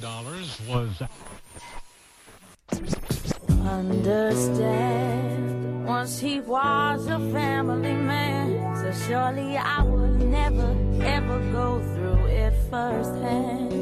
dollars was understand once he was a family man so surely i would never ever go through it firsthand.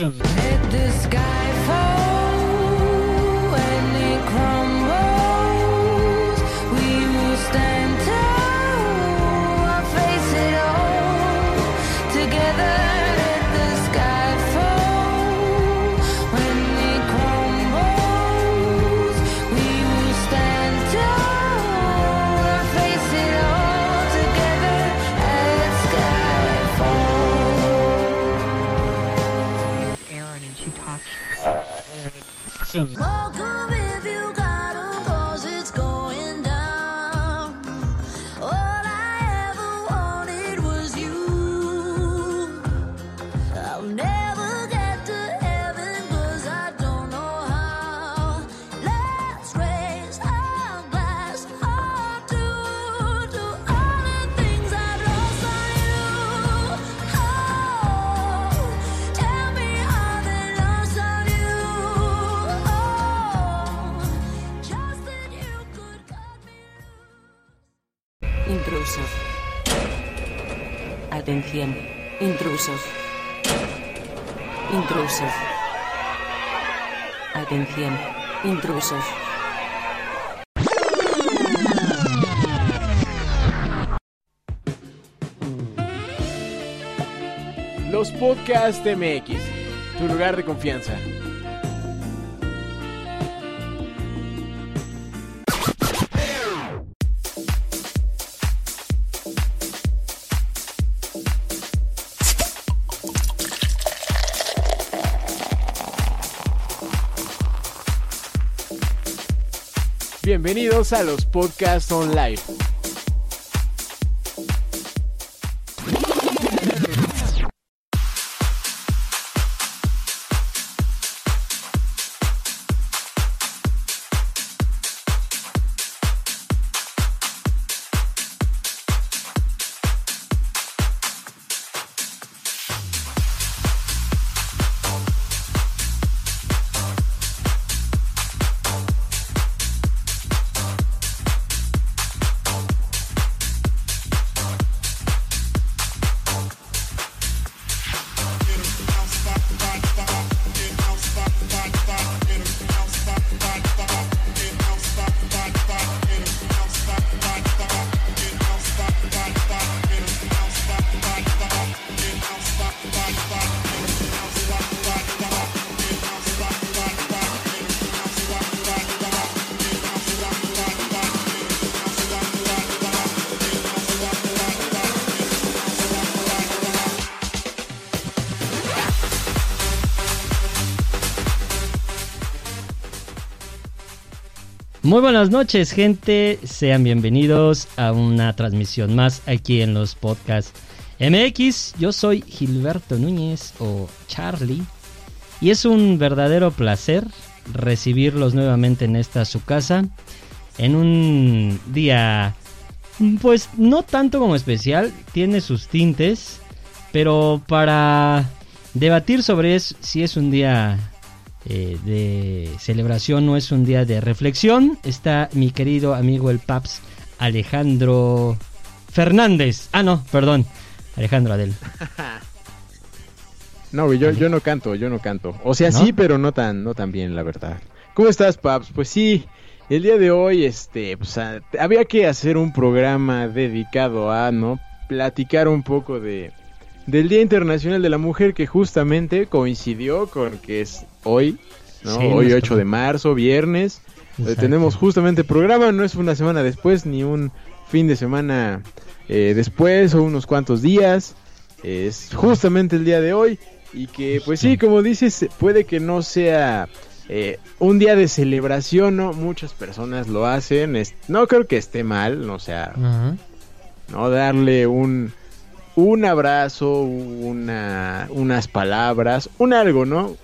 Action. Productions. Los Podcast MX, tu lugar de confianza. Bienvenidos a los Podcasts On Muy buenas noches, gente. Sean bienvenidos a una transmisión más aquí en los podcasts MX. Yo soy Gilberto Núñez o Charlie. Y es un verdadero placer recibirlos nuevamente en esta su casa. En un día, pues no tanto como especial, tiene sus tintes. Pero para debatir sobre si es un día eh, de celebración no es un día de reflexión. Está mi querido amigo el Paps Alejandro Fernández. Ah, no, perdón. Alejandro Adel. No, yo, yo no canto, yo no canto. O sea, ¿No? sí, pero no tan, no tan bien, la verdad. ¿Cómo estás, Paps? Pues sí, el día de hoy, este, pues a- había que hacer un programa dedicado a, ¿no? Platicar un poco de del Día Internacional de la Mujer que justamente coincidió con que es hoy, ¿no? Sí, hoy nuestro- 8 de marzo, viernes. Eh, Exacto. tenemos justamente programa, no es una semana después ni un fin de semana eh, después o unos cuantos días. Es justamente el día de hoy y que pues sí, como dices, puede que no sea eh, un día de celebración, ¿no? Muchas personas lo hacen, es- no creo que esté mal, no, sea. ¿no? Darle un, un abrazo, una, unas palabras, un algo, ¿no?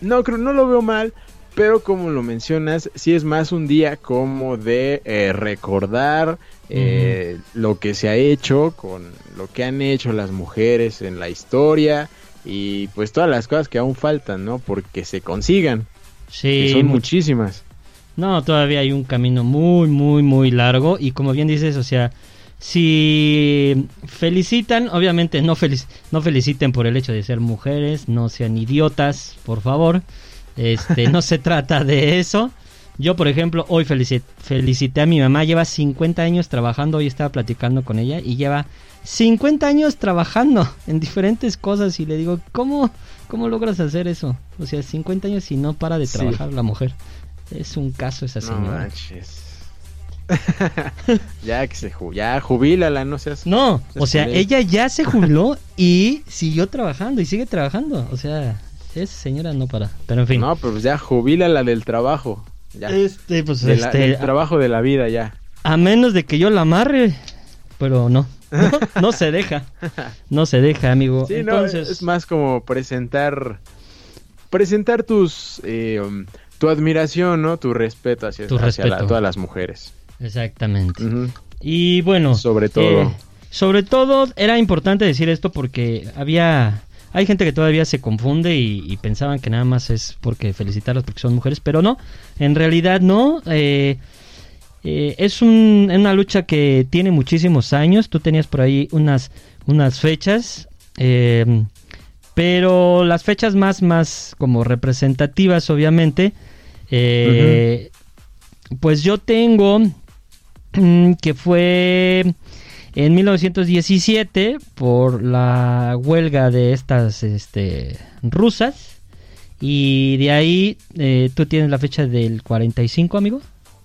No creo, no lo veo mal, pero como lo mencionas, sí es más un día como de eh, recordar eh, lo que se ha hecho, con lo que han hecho las mujeres en la historia y pues todas las cosas que aún faltan, ¿no? Porque se consigan, que Sí, son mu- muchísimas. No, todavía hay un camino muy, muy, muy largo. Y como bien dices, o sea, si felicitan, obviamente no, felic- no feliciten por el hecho de ser mujeres, no sean idiotas, por favor. Este, no se trata de eso. Yo, por ejemplo, hoy felici- felicité a mi mamá, lleva 50 años trabajando, hoy estaba platicando con ella y lleva 50 años trabajando en diferentes cosas y le digo, ¿cómo, cómo logras hacer eso? O sea, 50 años y no para de Sí. trabajar la mujer. Es un caso esa No señora. manches. ya que se ju ya jubílala, no seas. No, o sea, ella ya se jubiló y siguió trabajando y sigue trabajando. O sea, esa señora no para. Pero en fin. No, pues ya jubílala del trabajo. Ya. Este, pues De la- este, del trabajo de la vida, ya. a menos de que yo la amarre, pero no. No, no se deja. No se deja, amigo. Sí, Entonces, no, es más como presentar. Presentar tus. eh, tu admiración, ¿no? Tu respeto hacia, Tu hacia la- respeto. todas las mujeres. Exactamente. Y bueno, Sobre todo. eh, sobre todo era importante decir esto porque había hay gente que todavía se confunde y, y pensaban que nada más es porque felicitarlas porque son mujeres, pero no, en realidad no. eh, eh, es un- una lucha que tiene muchísimos años. Tú tenías por ahí unas unas fechas, eh, pero las fechas más más como representativas, obviamente. eh, Pues yo tengo que fue en 1917 por la huelga de estas este, rusas y de ahí eh, tú tienes la fecha del 45 amigo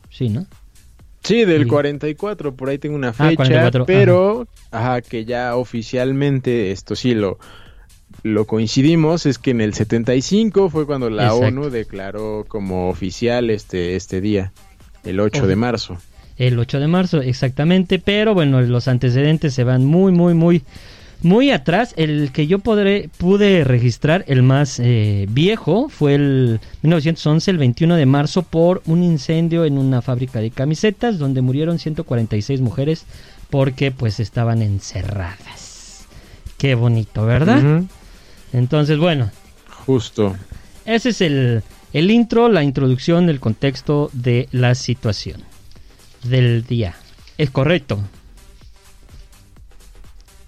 sí no Sí, del Sí. 44, por ahí tengo una Ah, fecha, 44, pero ajá. que ya oficialmente, esto sí lo, lo coincidimos, es que en el 75 fue cuando la Exacto. ONU declaró como oficial este, este día, el 8 Ojo. de marzo. El 8 de marzo exactamente pero bueno los antecedentes se van muy muy muy muy atrás. El que yo podré pude registrar el más eh, viejo fue el 1911 el 21 de marzo por un incendio en una fábrica de camisetas donde murieron 146 mujeres porque pues estaban encerradas. Qué bonito verdad entonces bueno. Justo. ese es el, el intro, la introducción, el contexto de la situación del día. Es correcto.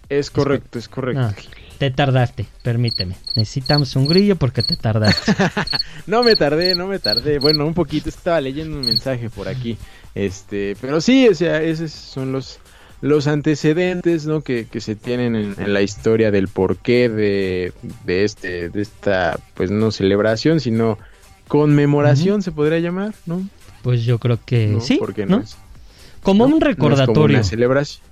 Es correcto, es correcto. Ah, te tardaste, permíteme. Necesitamos un grillo porque te tardaste. No me tardé, no me tardé. Bueno, un poquito, estaba leyendo un mensaje por aquí. Este, pero sí, o sea, esos son los los antecedentes, ¿no? Que, que se tienen en, en la historia del porqué de, de este, de esta, pues no celebración, sino conmemoración se podría llamar, ¿no? Pues yo creo que ¿No? sí, Porque ¿no? Como ¿no? un No es como recordatorio. una celebración.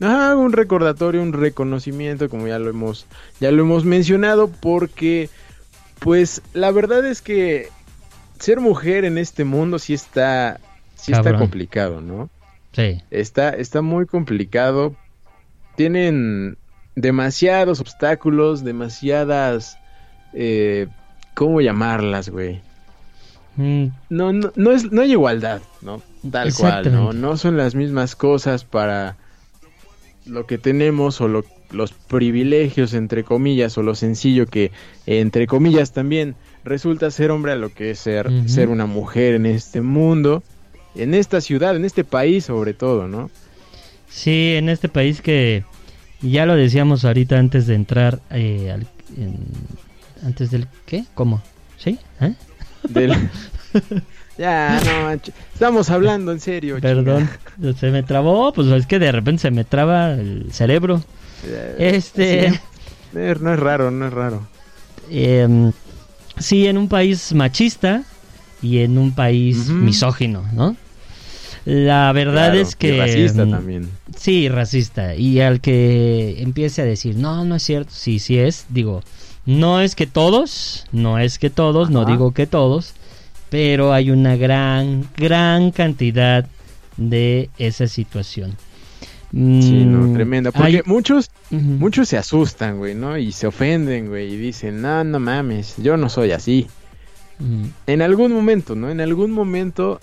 Ah, un recordatorio, un reconocimiento, como ya lo hemos, ya lo hemos mencionado, porque, pues, la verdad es que ser mujer en este mundo sí está, sí está complicado, ¿no? Sí, Está, está muy complicado. Tienen demasiados obstáculos, demasiadas, eh, ¿cómo llamarlas, güey? Mm, no, no, no, es, no hay igualdad, ¿no? Tal cual, ¿no? No son las mismas cosas para lo que tenemos o lo- los privilegios, entre comillas, o lo sencillo que, entre comillas, también resulta ser hombre a lo que es ser, ser una mujer en este mundo, en esta ciudad, en este país sobre todo, ¿no? Sí, en este país que ya lo decíamos ahorita antes de entrar eh, al- en- antes del ¿qué? ¿Cómo? ¿Sí? ¿Eh? Del... ya, no, estamos hablando en serio. Perdón, se me trabó, pues es que de repente se me traba el cerebro. chinga. Este- Sí, eh, no es raro, no es raro. Eh, sí, en un país machista y en un país misógino, ¿no? La verdad Claro, es que... y racista mm, también. Sí, racista. Y al que empiece a decir, no, no es cierto, sí, sí es, digo, no es que todos, no es que todos, no digo que todos, pero hay una gran, gran cantidad de esa situación. Sí, no, Mm, tremenda. Porque hay- muchos, muchos se asustan, güey, ¿no? Y se ofenden, güey, y dicen, no, no mames, yo no soy así. En algún momento, ¿no? En algún momento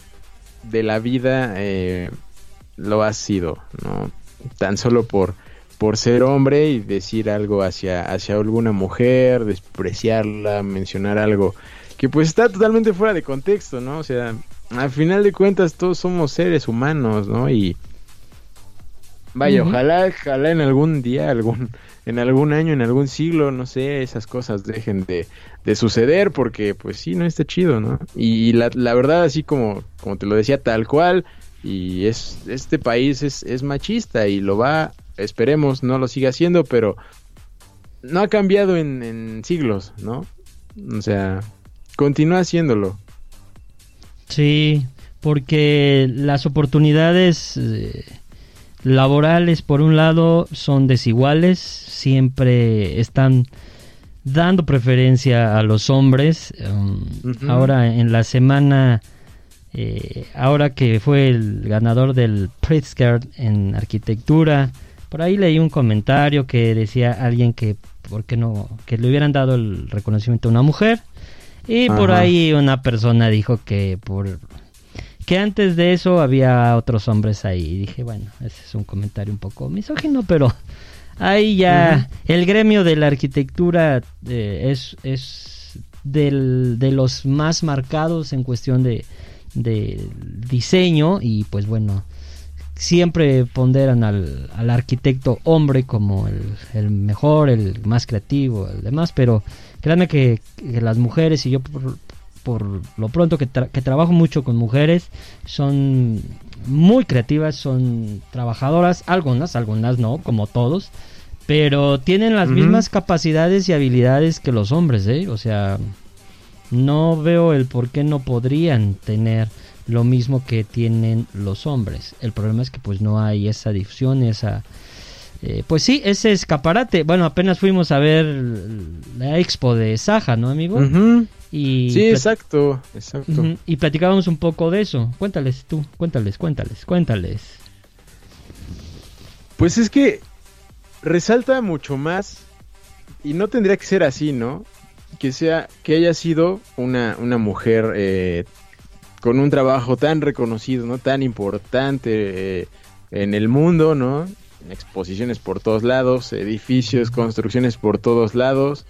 de la vida eh, lo has sido, ¿no? Tan solo por, por ser hombre y decir algo hacia, hacia alguna mujer, despreciarla, mencionar algo que pues está totalmente fuera de contexto, ¿no? O sea, al final de cuentas todos somos seres humanos, ¿no? Y Vaya, ojalá, ojalá en algún día, algún, en algún año, en algún siglo, no sé, esas cosas dejen de, de suceder, porque pues sí, no está chido, ¿no? Y la, la verdad, así como, como te lo decía, tal cual, y es, este país es, es machista y lo va, esperemos, no lo siga haciendo, pero no ha cambiado en, en siglos, ¿no? O sea, continúa haciéndolo. Sí, porque las oportunidades eh, laborales, por un lado, son desiguales, siempre están dando preferencia a los hombres. Um. Ahora en la semana, eh, ahora que fue el ganador del Pritzker en arquitectura, por ahí leí un comentario que decía alguien que, ¿por qué no? Que le hubieran dado el reconocimiento a una mujer. Y por ahí una persona dijo que por que antes de eso había otros hombres ahí. Y dije, bueno, ese es un comentario un poco misógino, pero ahí ya el gremio de la arquitectura eh, es, es del- de los más marcados en cuestión de, de diseño y pues bueno, siempre ponderan al, al arquitecto hombre como el, el mejor, el más creativo, el demás, pero créanme que, que las mujeres y yo por, por lo pronto que, tra- que trabajo mucho con mujeres son muy creativas, son trabajadoras, algunas, algunas no, como todos, pero tienen las mismas capacidades y habilidades que los hombres, ¿eh? O sea, no veo el por qué no podrían tener lo mismo que tienen los hombres. El problema es que pues no hay esa difusión, esa... eh, pues sí, ese escaparate. Bueno, apenas fuimos a ver la expo de Saja, ¿no, amigo? Y Sí, exacto, exacto. Y platicábamos un poco de eso. Cuéntales tú, cuéntales, cuéntales, cuéntales. Pues es que resalta mucho más y no tendría que ser así, ¿no? Que sea que haya sido una, una mujer eh, con un trabajo tan reconocido, ¿no? Tan importante eh, en el mundo, ¿no? Exposiciones por todos lados, edificios, construcciones por todos lados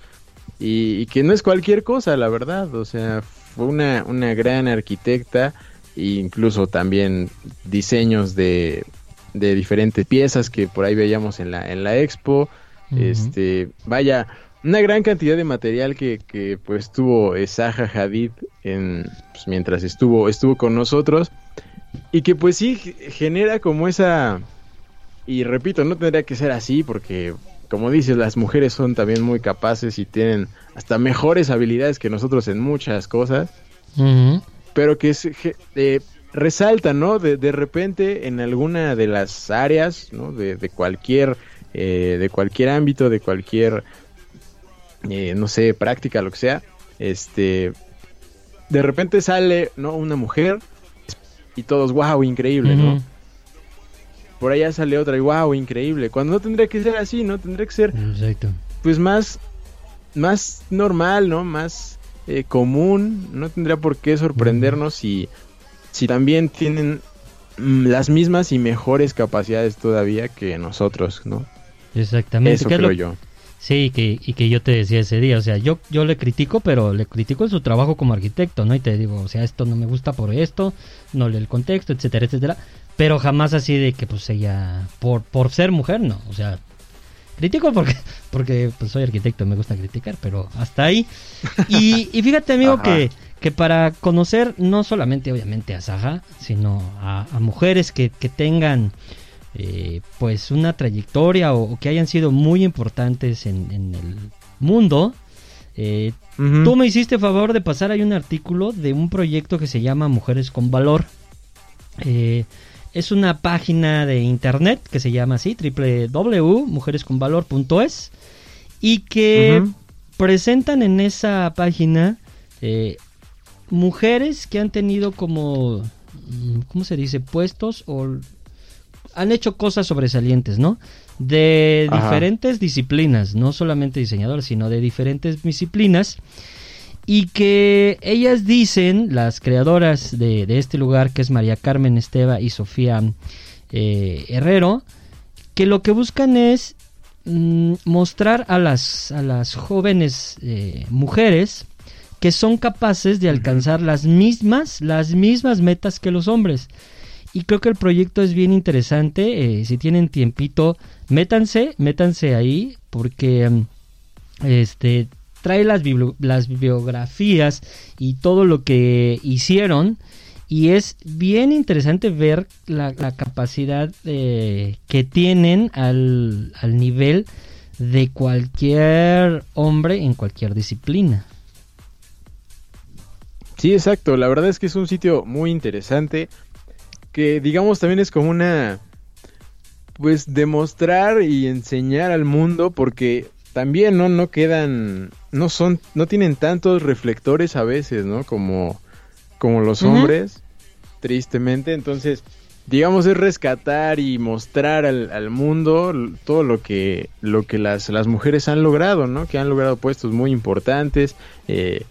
y, y que no es cualquier cosa, la verdad. O sea, fue una, una gran arquitecta e incluso también diseños de, de diferentes piezas que por ahí veíamos en la, en la expo. Este, vaya, una gran cantidad de material que, que pues tuvo Zaha Hadid en, pues, mientras estuvo, estuvo con nosotros. Y que pues sí genera como esa... Y repito, no tendría que ser así porque, como dices, las mujeres son también muy capaces y tienen hasta mejores habilidades que nosotros en muchas cosas pero que ge- eh, resalta, ¿no? De, de repente en alguna de las áreas, ¿no? De, de cualquier, eh, de cualquier ámbito, de cualquier, eh, no sé, práctica, lo que sea, este, de repente sale, ¿no? Una mujer y todos, wow, increíble, ¿no? Por allá sale otra y wow, increíble. Cuando no tendría que ser así, ¿no? Tendría que ser Exacto. pues más más normal, ¿no? Más eh, común, no tendría por qué sorprendernos si si también tienen mm, las mismas y mejores capacidades todavía que nosotros, ¿no? Exactamente. Eso ¿Qué es creo lo- yo. Sí, que, y que yo te decía ese día, o sea, yo, yo le critico, pero le critico en su trabajo como arquitecto, ¿no? Y te digo, o sea, esto no me gusta por esto, no lee el contexto, etcétera, etcétera. Pero jamás así de que pues ella, por, por ser mujer, no, o sea, critico porque, porque pues soy arquitecto, me gusta criticar, pero hasta ahí. Y, y fíjate, amigo, que, que para conocer no solamente obviamente a Saja, sino a, a mujeres que, que tengan eh, pues una trayectoria o, o que hayan sido muy importantes en, en el mundo. eh. Tú me hiciste favor de pasar ahí un artículo de un proyecto que se llama Mujeres con Valor. Eh, es una página de internet que se llama así, www.mujeresconvalor.es y que presentan en esa página eh, mujeres que han tenido como, mm, ¿cómo se dice? Puestos o han hecho cosas sobresalientes, ¿no? De Ajá. diferentes disciplinas, no solamente diseñadores, sino de diferentes disciplinas. Y que ellas dicen, las creadoras de, de este lugar, que es María Carmen Esteva y Sofía eh, Herrero, que lo que buscan es mm, mostrar a las, a las jóvenes eh, mujeres que son capaces de alcanzar las mismas, las mismas metas que los hombres. Y creo que el proyecto es bien interesante. eh, si tienen tiempito, métanse, métanse ahí, porque mm, este trae las, bibli- las bibliografías y todo lo que hicieron. Y es bien interesante ver la, la capacidad eh, que tienen al, al nivel de cualquier hombre en cualquier disciplina. Sí, exacto. La verdad es que es un sitio muy interesante. Que digamos también es como una. Pues demostrar y enseñar al mundo. Porque también, ¿no? No quedan. No son. No tienen tantos reflectores a veces, ¿no? Como. Como los hombres. Tristemente. Entonces. Digamos, es rescatar y mostrar al, al mundo todo lo que, lo que las, las mujeres han logrado, ¿no? Que han logrado puestos muy importantes, eh,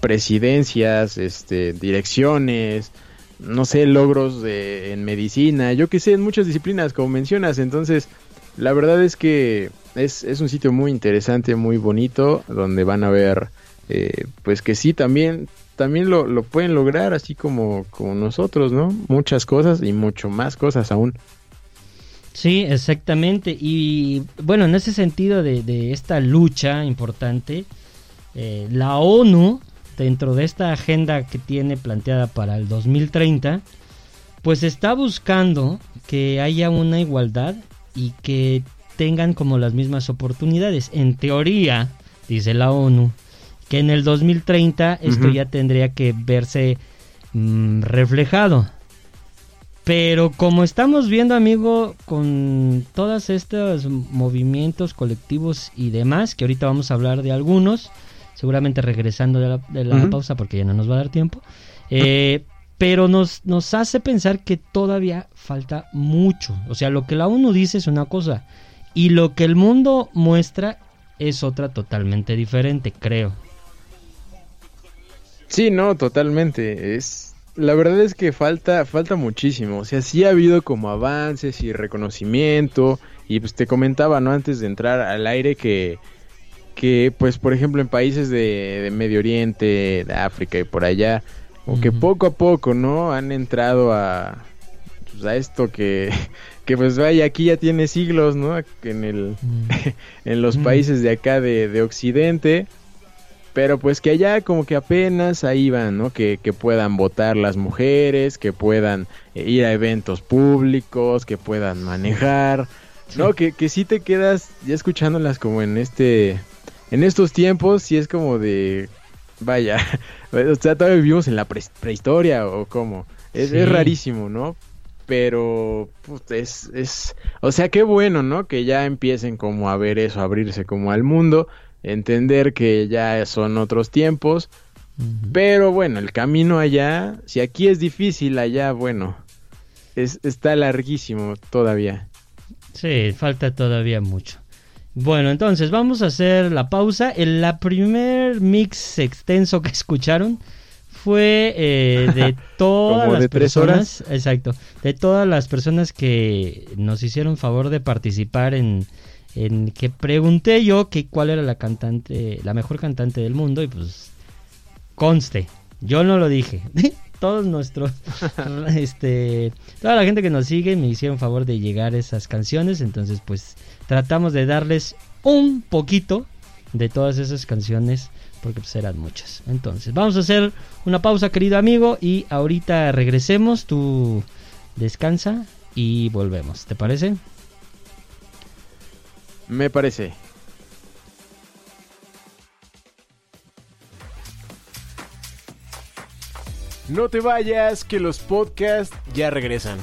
presidencias, este, direcciones, no sé, logros de, en medicina, yo que sé, en muchas disciplinas, como mencionas. Entonces, la verdad es que es, es un sitio muy interesante, muy bonito, donde van a ver, eh, pues que sí, también, también lo, lo pueden lograr, así como, como nosotros, ¿no? Muchas cosas y mucho más cosas aún. Sí, exactamente. Y bueno, en ese sentido de, de esta lucha importante, eh, la ONU, dentro de esta agenda que tiene planteada para el 2030, pues está buscando que haya una igualdad y que tengan como las mismas oportunidades. En teoría, dice la ONU, que en el 2030 esto ya tendría que verse mm, reflejado. Pero como estamos viendo, amigo, con todos estos movimientos colectivos y demás, que ahorita vamos a hablar de algunos, seguramente regresando de la, de la Ujú. pausa porque ya no nos va a dar tiempo, eh, pero nos, nos hace pensar que todavía falta mucho. O sea, lo que la ONU dice es una cosa y lo que el mundo muestra es otra totalmente diferente, creo. Sí, no, totalmente. Es la verdad es que falta falta muchísimo. O sea, sí ha habido como avances y reconocimiento y pues te comentaba, ¿no? Antes de entrar al aire que que pues por ejemplo en países de, de Medio Oriente, de África y por allá, o que Ujú. poco a poco, ¿no? Han entrado a pues, a esto que que pues vaya aquí ya tiene siglos, ¿no? En el Mm. en los Mm. países de acá de, de Occidente. Pero pues que allá como que apenas ahí van, ¿no? Que, que puedan votar las mujeres, que puedan eh, ir a eventos públicos, que puedan manejar. No, que, que sí te quedas ya escuchándolas como en este... En estos tiempos sí es como de... Vaya, o sea, todavía vivimos en la pre- prehistoria o cómo. Es, Sí. es rarísimo, ¿no? Pero pues, es, es... O sea, qué bueno, ¿no? Que ya empiecen como a ver eso, a abrirse como al mundo, entender que ya son otros tiempos. Pero bueno, el camino allá, si aquí es difícil, allá, bueno, es, está larguísimo todavía. Sí, falta todavía mucho. Bueno, entonces vamos a hacer la pausa. El la primer mix extenso que escucharon fue eh, de todas las de personas, exacto, de todas las personas que nos hicieron favor de participar en, en que pregunté yo que cuál era la cantante, la mejor cantante del mundo y pues conste, yo no lo dije. Todos nuestros, este, toda la gente que nos sigue me hicieron favor de llegar a esas canciones, entonces pues tratamos de darles un poquito de todas esas canciones porque pues eran muchas. Entonces vamos a hacer una pausa querido amigo y ahorita regresemos, tú descansa y volvemos, ¿te parece? Me parece. No te vayas, que los podcasts ya regresan.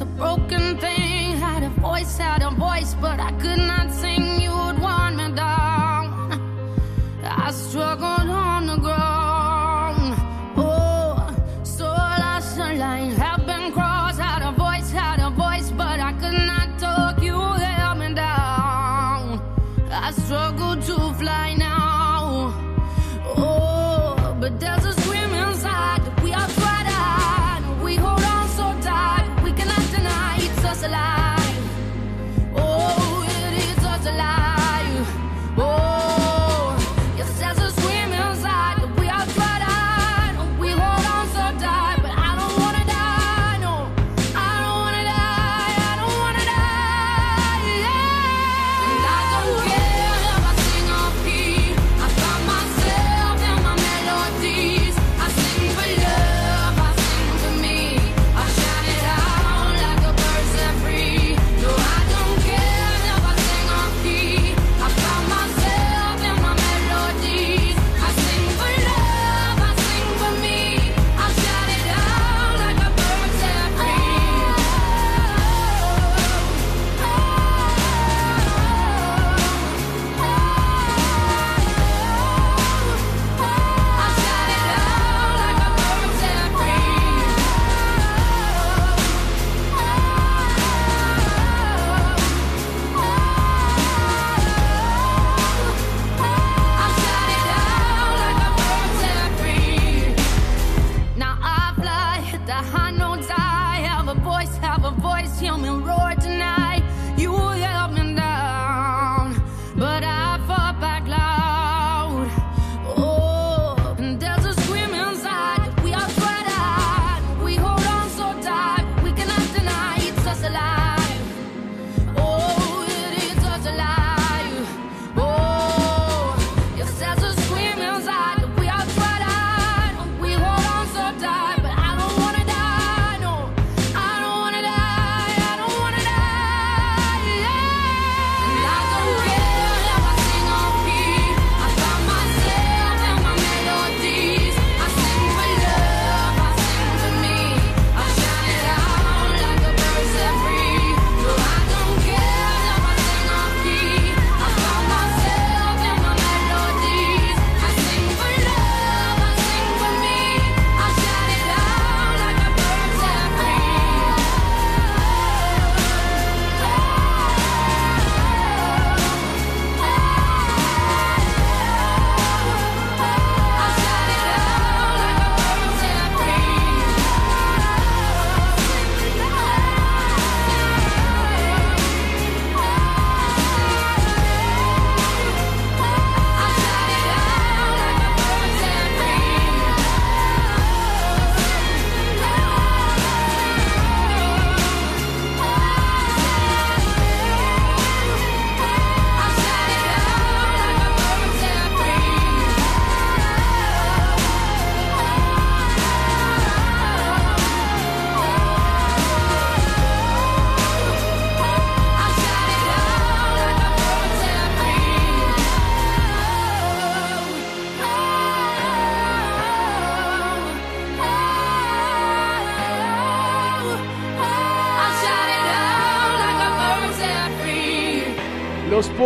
so broken.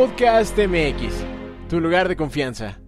Podcast MX, tu lugar de confianza.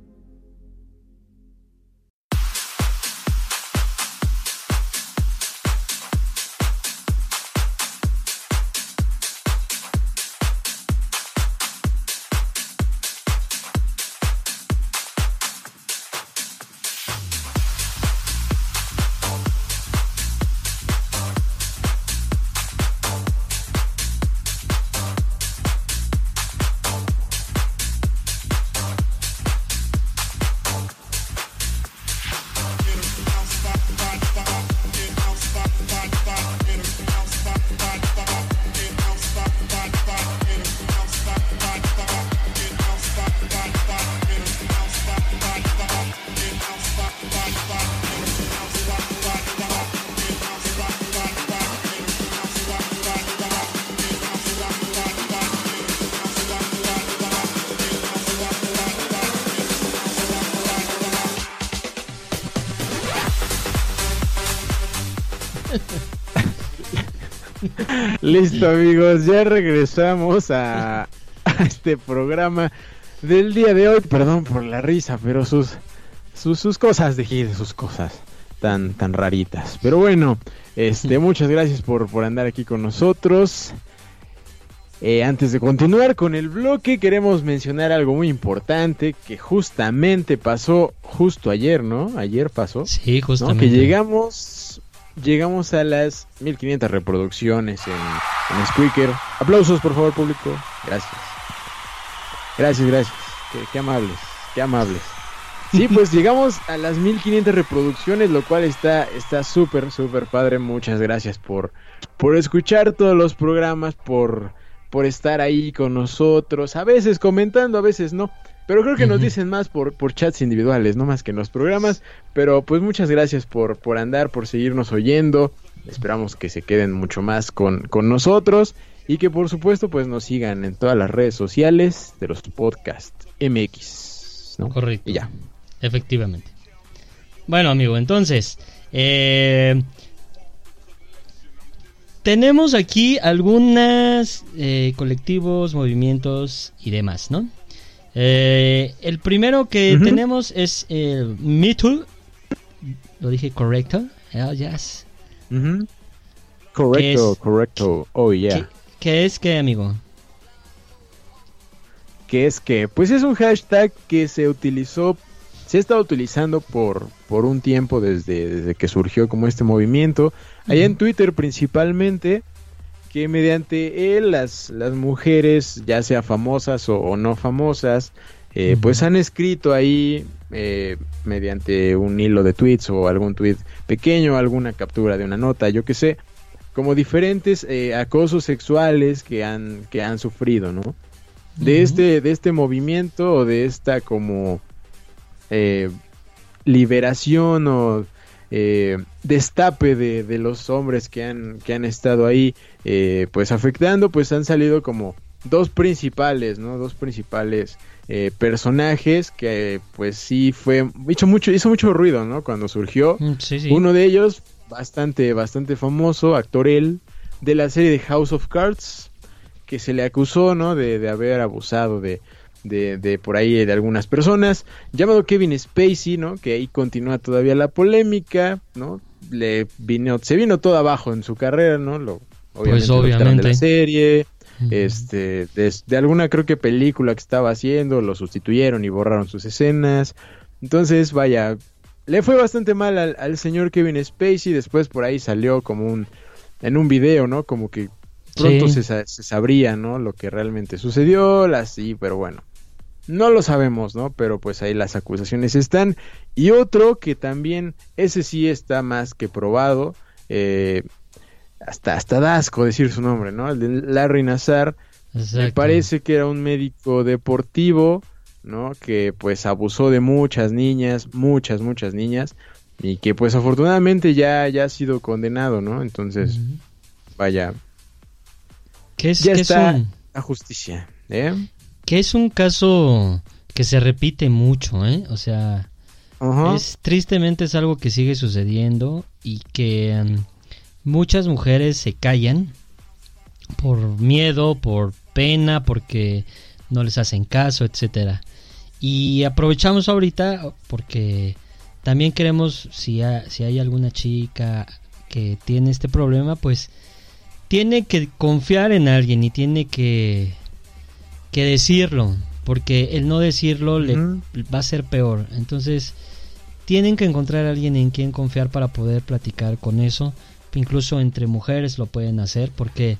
Listo amigos, ya regresamos a, a este programa del día de hoy. Perdón por la risa, pero sus sus, sus cosas de Gil, sus cosas tan tan raritas. Pero bueno, este muchas gracias por, por andar aquí con nosotros. Eh, antes de continuar con el bloque, queremos mencionar algo muy importante que justamente pasó justo ayer, ¿no? Ayer pasó. Sí, ¿no? justamente. Que llegamos llegamos a las 1500 reproducciones en, en Squeaker. Aplausos, por favor, público. Gracias. Gracias, gracias. Qué, qué amables, qué amables. Sí, pues llegamos a las 1500 reproducciones, lo cual está está súper, súper padre. Muchas gracias por, por escuchar todos los programas, por, por estar ahí con nosotros. A veces comentando, a veces no. Pero creo que nos dicen más por, por chats individuales, no más que en los programas. Pero pues muchas gracias por, por andar, por seguirnos oyendo. Esperamos que se queden mucho más con, con nosotros. Y que por supuesto pues nos sigan en todas las redes sociales de los podcast MX. ¿no? Correcto. Y ya. Efectivamente. Bueno, amigo, entonces. eh, tenemos aquí algunos colectivos, movimientos y demás, ¿no? Eh, el primero que tenemos es el Me Too. Lo dije correcto. Yes. Correcto, es? correcto. Oh, yeah. ¿Qué, qué es que, amigo? que es que, pues es un hashtag que se utilizó, se ha estado utilizando por, por un tiempo desde, desde que surgió como este movimiento, allá en Twitter principalmente, que mediante él las, las mujeres, ya sea famosas o, o no famosas, eh, pues han escrito ahí eh, mediante un hilo de tweets o algún tweet pequeño, alguna captura de una nota, yo qué sé, como diferentes eh, acosos sexuales que han, que han sufrido, ¿no? de este de este movimiento o de esta como eh, liberación o eh, destape de, de los hombres que han que han estado ahí eh, pues afectando pues han salido como dos principales no dos principales eh, personajes que pues sí fue hizo mucho hizo mucho ruido no cuando surgió Mm, Sí, sí. uno de ellos, bastante, bastante famoso, actor él, de la serie de House of Cards, que se le acusó, ¿no? De, de haber abusado de, de, de por ahí de algunas personas, llamado Kevin Spacey, ¿no? Que ahí continúa todavía la polémica, ¿no? Le vino, se vino todo abajo en su carrera, ¿no? Lo, Pues, lo quitaron de la obviamente. serie, este, de, de alguna creo que película que estaba haciendo, lo sustituyeron y borraron sus escenas. Entonces, vaya, le fue bastante mal al, al señor Kevin Spacey. Después por ahí salió como un, en un video, ¿no? Como que pronto Sí. se, se sabría, ¿no? Lo que realmente sucedió, las sí, pero bueno. No lo sabemos, ¿no? Pero pues ahí las acusaciones están. Y otro que también, ese sí está más que probado. eh, hasta, hasta da asco decir su nombre, ¿no? El de Larry Nazar. Me parece que era un médico deportivo, ¿no? Que pues abusó de muchas niñas, muchas, muchas niñas. Y que pues afortunadamente ya, ya ha sido condenado, ¿no? Entonces, vaya, ¿Qué es, ya qué está es un, la justicia, ¿eh? Que es un caso que se repite mucho, ¿eh? O sea, es tristemente es algo que sigue sucediendo y que mm, muchas mujeres se callan por miedo, por pena, porque no les hacen caso, etcétera. Y aprovechamos ahorita porque también queremos, si, ha- si hay alguna chica que tiene este problema, pues tiene que confiar en alguien y tiene que, que decirlo, porque el no decirlo le va a ser peor. Entonces, tienen que encontrar a alguien en quien confiar para poder platicar con eso. Incluso entre mujeres lo pueden hacer, porque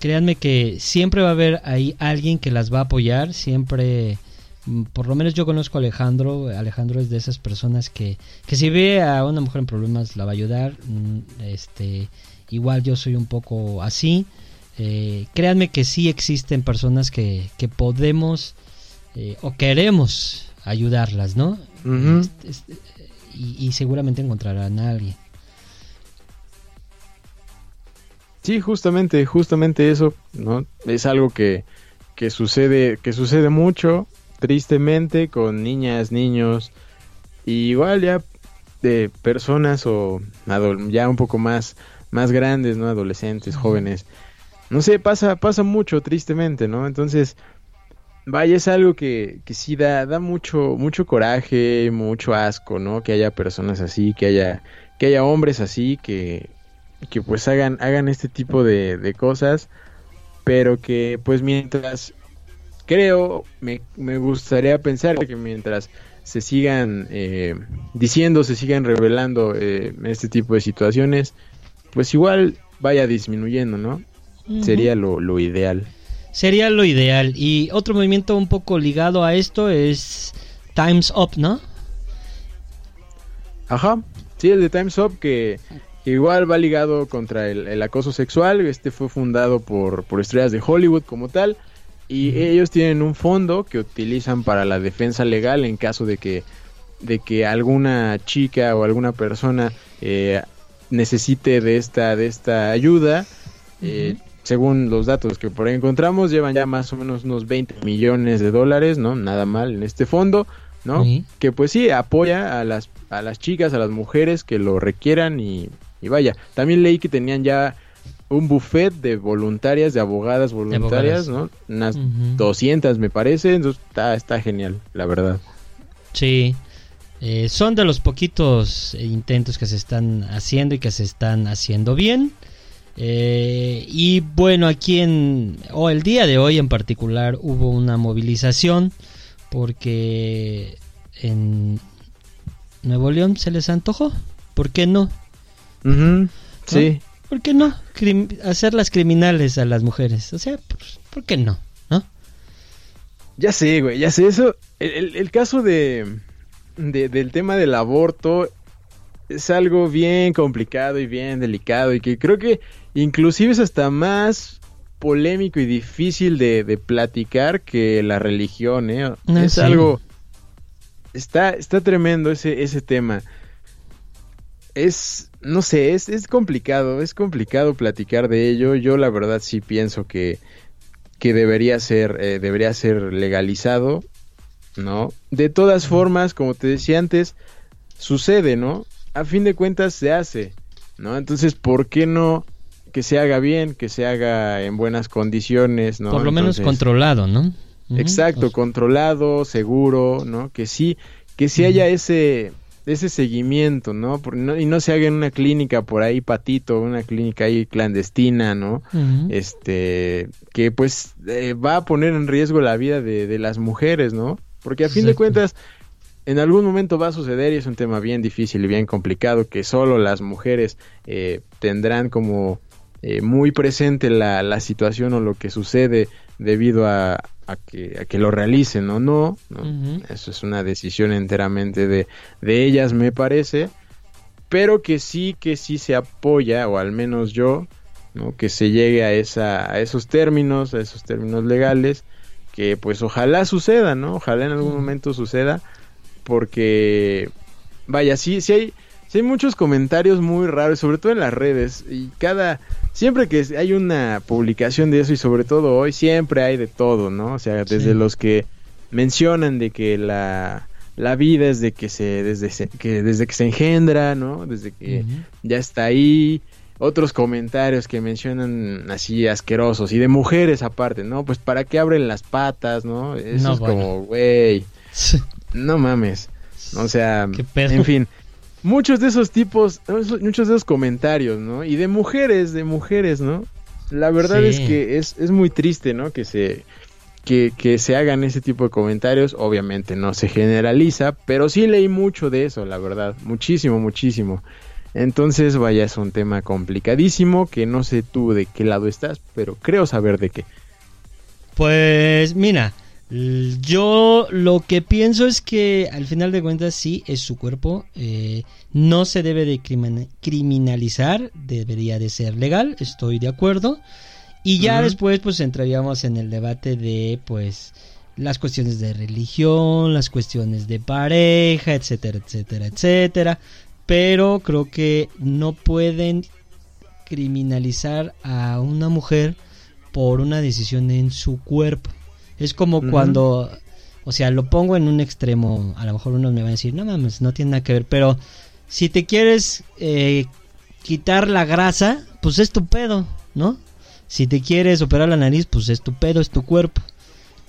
créanme que siempre va a haber ahí alguien que las va a apoyar, siempre mm, por lo menos yo conozco a Alejandro, Alejandro es de esas personas que, que si ve a una mujer en problemas la va a ayudar, mm, este igual yo soy un poco así, Eh, créanme que sí existen personas que, que podemos eh, o queremos ayudarlas, ¿no? Este, este, y, y seguramente encontrarán a alguien. Sí, justamente, justamente eso, ¿no? Es algo que, que sucede, que sucede mucho, tristemente, con niñas, niños, y igual ya de personas o ya un poco más, más grandes, ¿no? Adolescentes, jóvenes. No sé, pasa, pasa mucho, tristemente, ¿no? Entonces, vaya, es algo que, que sí da, da mucho, mucho coraje, mucho asco, ¿no? Que haya personas así, que haya, que haya hombres así, que, que pues hagan, hagan este tipo de, de cosas, pero que pues mientras, creo, me, me gustaría pensar que mientras se sigan eh, diciendo, se sigan revelando eh, este tipo de situaciones, pues igual vaya disminuyendo, ¿no? Sería lo, lo ideal. Sería lo ideal. Y otro movimiento un poco ligado a esto es Times Up, ¿no? Ajá, sí, el de Time's Up que, igual va ligado contra el, el acoso sexual. Este fue fundado por, por estrellas de Hollywood como tal. Y ellos tienen un fondo que utilizan para la defensa legal en caso de que, de que alguna chica o alguna persona eh, necesite de esta, de esta ayuda. Eh, según los datos que por ahí encontramos, llevan ya más o menos unos 20 millones de dólares, ¿no? Nada mal en este fondo, ¿no? Sí. Que pues sí, apoya a las, a las chicas, a las mujeres que lo requieran y, y vaya. También leí que tenían ya un buffet de voluntarias, de abogadas voluntarias, ¿no? Unas Ujú. 200 me parece, entonces está, está genial, la verdad. Sí. Eh, son de los poquitos eh, intentos que se están haciendo y que se están haciendo bien. Eh, y bueno, aquí en. O el día de hoy en particular hubo una movilización. Porque en Nuevo León se les antojó. ¿Por qué no? Sí, ¿Por qué no? Crim- hacerlas criminales a las mujeres. O sea, pues, ¿por qué no? ¿No? ya sé, güey, ya sé eso. El, el- el caso de, de- del tema del aborto es algo bien complicado y bien delicado y que creo que inclusive es hasta más polémico y difícil de, de platicar que la religión, ¿eh? Es sí. algo... Está, está tremendo ese, ese tema. Es, no sé, es, es complicado, es complicado platicar de ello. Yo la verdad sí pienso que, que debería ser, eh, debería ser legalizado, ¿no? De todas formas, como te decía antes, sucede, ¿no? A fin de cuentas se hace, ¿no? Entonces, ¿por qué no que se haga bien, que se haga en buenas condiciones, ¿no? Por lo menos controlado, ¿no? Exacto, O sea, controlado, seguro, ¿no? Que sí, que sí haya ese ese seguimiento, ¿no? Por- no- Y no se haga en una clínica por ahí patito, una clínica ahí clandestina, ¿no? Este, que pues eh, va a poner en riesgo la vida de, de las mujeres, ¿no? Porque a fin de cuentas, en algún momento va a suceder y es un tema bien difícil y bien complicado que solo las mujeres eh, tendrán como eh, muy presente la, la situación o lo que sucede debido a, a que, a que lo realicen o no. Eso es una decisión enteramente de, de ellas, me parece, pero que sí, que sí se apoya, o al menos yo, ¿no? que se llegue a, esa, a esos términos, a esos términos legales, que pues ojalá suceda, ¿no? Ojalá en algún momento suceda, porque, vaya, sí, sí hay, sí hay muchos comentarios muy raros, sobre todo en las redes, y cada, siempre que hay una publicación de eso, y sobre todo hoy, siempre hay de todo, ¿no? O sea, desde Sí. los que mencionan de que la, la vida es de que se, desde se- que desde que se engendra, ¿no? Desde que ya está ahí, otros comentarios que mencionan así asquerosos y de mujeres aparte, ¿no? Pues para qué abren las patas, ¿no? Eso No, es bueno. como, güey, no mames. O sea, en fin, muchos de esos tipos, muchos de esos comentarios, ¿no? Y de mujeres, de mujeres, ¿no? La verdad Sí. es que es, es muy triste, ¿no? Que se, que, que se hagan ese tipo de comentarios. Obviamente no se generaliza, pero sí leí mucho de eso, la verdad. Muchísimo, muchísimo. Entonces, vaya, es un tema complicadísimo que no sé tú de qué lado estás, pero creo saber de qué. Pues mira, yo lo que pienso es que al final de cuentas sí es su cuerpo, eh, no se debe de crimin- criminalizar, debería de ser legal, estoy de acuerdo. Y ya después pues entraríamos en el debate de pues las cuestiones de religión, las cuestiones de pareja, etcétera, etcétera, etcétera. Pero creo que no pueden criminalizar a una mujer por una decisión en su cuerpo. Es como cuando, o sea, lo pongo en un extremo, a lo mejor unos me van a decir, no mames, no tiene nada que ver, pero si te quieres eh, quitar la grasa, pues es tu pedo, ¿no? Si te quieres operar la nariz, pues es tu pedo, es tu cuerpo.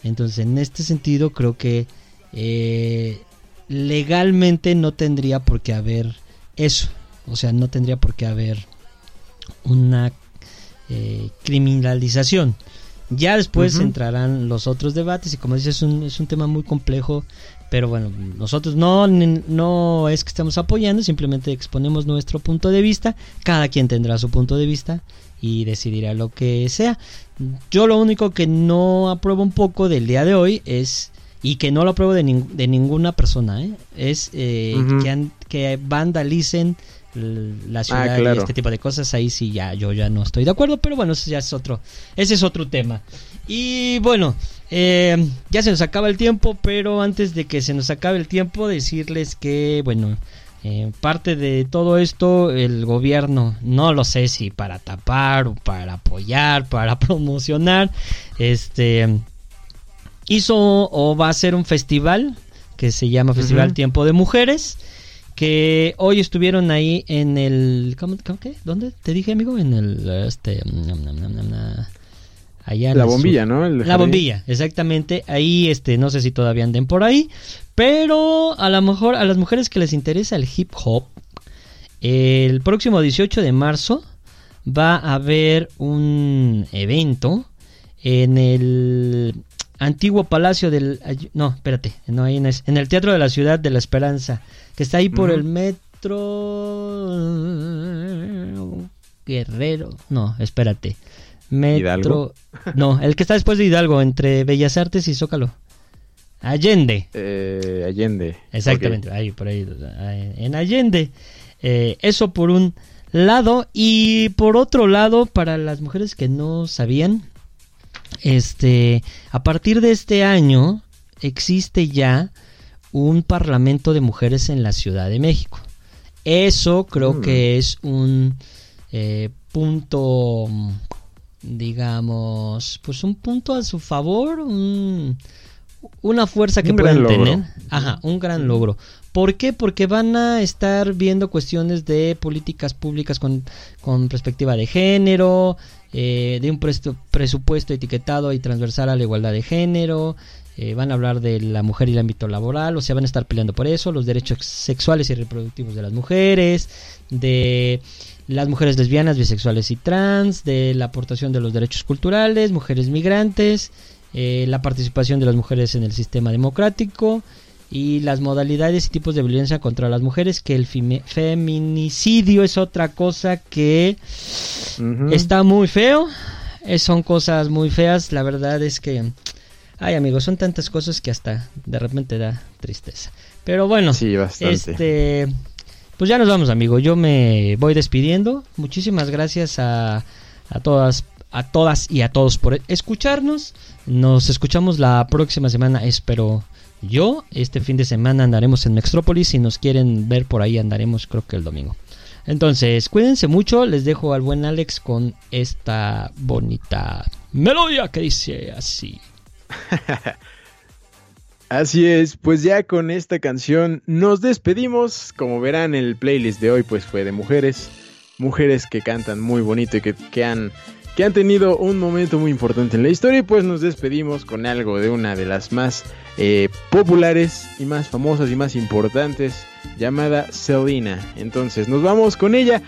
Entonces, en este sentido, creo que eh, legalmente no tendría por qué haber eso. O sea, no tendría por qué haber una eh, criminalización. Ya después entrarán los otros debates y como dices es un, es un tema muy complejo, pero bueno, nosotros no, no es que estemos apoyando, simplemente exponemos nuestro punto de vista, cada quien tendrá su punto de vista y decidirá lo que sea. Yo lo único que no apruebo un poco del día de hoy es, y que no lo apruebo de, nin- de ninguna persona, ¿eh? es eh, que, que vandalicen la ciudad y claro. este tipo de cosas ahí sí ya yo ya no estoy de acuerdo pero bueno ese ya es otro ese es otro tema y bueno eh, ya se nos acaba el tiempo pero antes de que se nos acabe el tiempo decirles que bueno eh, parte de todo esto el gobierno no lo sé si para tapar o para apoyar para promocionar este hizo o va a ser un festival que se llama Festival. Tiempo de Mujeres que hoy estuvieron ahí en el ¿cómo, cómo qué? ¿Dónde? Te dije, amigo, en el este nam, nam, nam, allá en La sur. bombilla, ¿no? El La bombilla, exactamente. Ahí este no sé si todavía anden por ahí, pero a lo mejor a las mujeres que les interesa el hip hop el próximo 18 de marzo va a haber un evento en el antiguo palacio del no espérate no ahí no es en el teatro de la ciudad de la esperanza que está ahí por el metro guerrero no espérate metro ¿Hidalgo? no el que está después de Hidalgo entre Bellas Artes y Zócalo Allende Eh, Allende. Exactamente, ahí por ahí ahí, en Allende. Eh, eso por un lado y por otro lado para las mujeres que no sabían, este, a partir de este año existe ya un parlamento de mujeres en la Ciudad de México. Eso creo Mm. que es un eh, punto, digamos, pues un punto a su favor, un- una fuerza que Un pueden tener. Ajá, un gran logro. ¿Por qué? Porque van a estar viendo cuestiones de políticas públicas con, con perspectiva de género, eh, de un presupuesto etiquetado y transversal a la igualdad de género, eh, van a hablar de la mujer y el ámbito laboral, o sea, van a estar peleando por eso, los derechos sexuales y reproductivos de las mujeres, de las mujeres lesbianas, bisexuales y trans, de la aportación de los derechos culturales, mujeres migrantes, eh, la participación de las mujeres en el sistema democrático y las modalidades y tipos de violencia contra las mujeres, que el feminicidio es otra cosa que está muy feo, son cosas muy feas, la verdad es que, ay amigos, son tantas cosas que hasta de repente da tristeza. Pero bueno, Sí, bastante. este, pues ya nos vamos, amigo. Yo me voy despidiendo. Muchísimas gracias a, a todas, a todas y a todos por escucharnos. Nos escuchamos la próxima semana, espero yo. Este fin de semana andaremos en Mextrópolis. Si nos quieren ver por ahí, andaremos creo que el domingo. Entonces, cuídense mucho. Les dejo al buen Alex con esta bonita melodía que dice así. Así es, pues ya con esta canción nos despedimos. Como verán, el playlist de hoy pues fue de mujeres. mujeres que cantan muy bonito y que, que han que han tenido un momento muy importante en la historia y pues nos despedimos con algo de una de las más eh, populares y más famosas y más importantes llamada Selena. Entonces nos vamos con ella,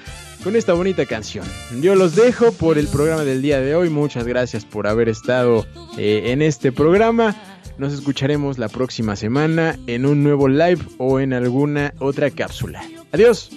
con esta bonita canción. Yo los dejo por el programa del día de hoy. Muchas gracias por haber estado eh, en este programa. Nos escucharemos la próxima semana en un nuevo live o en alguna otra cápsula. Adiós.